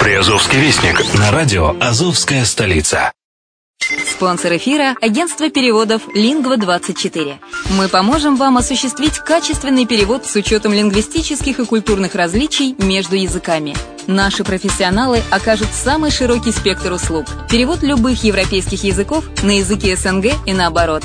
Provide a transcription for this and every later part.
Приазовский вестник на радио «Азовская столица». Спонсор эфира – агентство переводов «Лингва-24». Мы поможем вам осуществить качественный перевод с учетом лингвистических и культурных различий между языками. Наши профессионалы окажут самый широкий спектр услуг. Перевод любых европейских языков на языки СНГ и наоборот.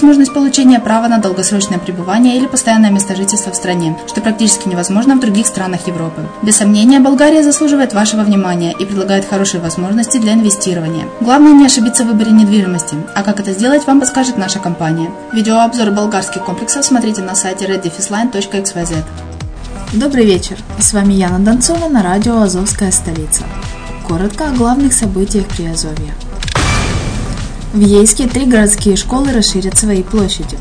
получения права на долгосрочное пребывание или постоянное место жительства в стране, что практически невозможно в других странах Европы. Без сомнения, Болгария заслуживает вашего внимания и предлагает хорошие возможности для инвестирования. Главное не ошибиться в выборе недвижимости, а как это сделать, вам подскажет наша компания. Видеообзор болгарских комплексов смотрите на сайте reddefisline.xyz. Добрый вечер, с вами Яна Донцова на радио «Азовская столица». Коротко о главных событиях Приазовья. В Ейске три городские школы расширят свои площади.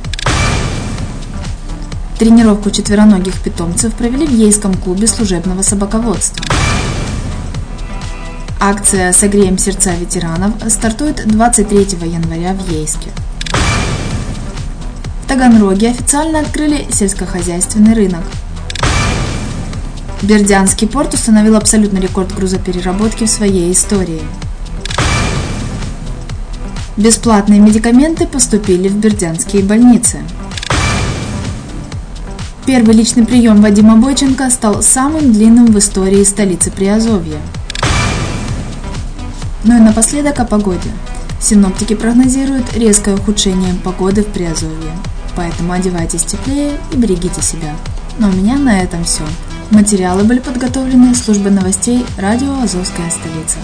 Тренировку четвероногих питомцев провели в Ейском клубе служебного собаководства. Акция «Согреем сердца ветеранов» стартует 23 января в Ейске. В Таганроге официально открыли сельскохозяйственный рынок – Бердянский порт установил абсолютный рекорд грузопереработки в своей истории. Бесплатные медикаменты поступили в бердянские больницы. Первый личный прием Вадима Бойченко стал самым длинным в истории столицы Приазовья. Ну и напоследок о погоде. Синоптики прогнозируют резкое ухудшение погоды в Приазовье. Поэтому одевайтесь теплее и берегите себя. Но у меня на этом все. Материалы были подготовлены службой новостей радио «Азовская столица».